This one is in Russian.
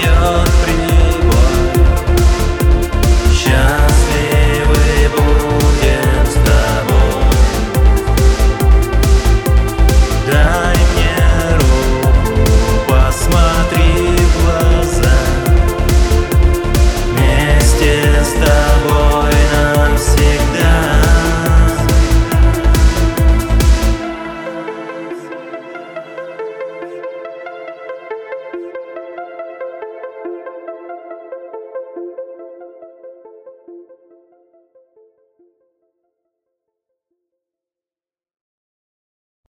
вперед принес.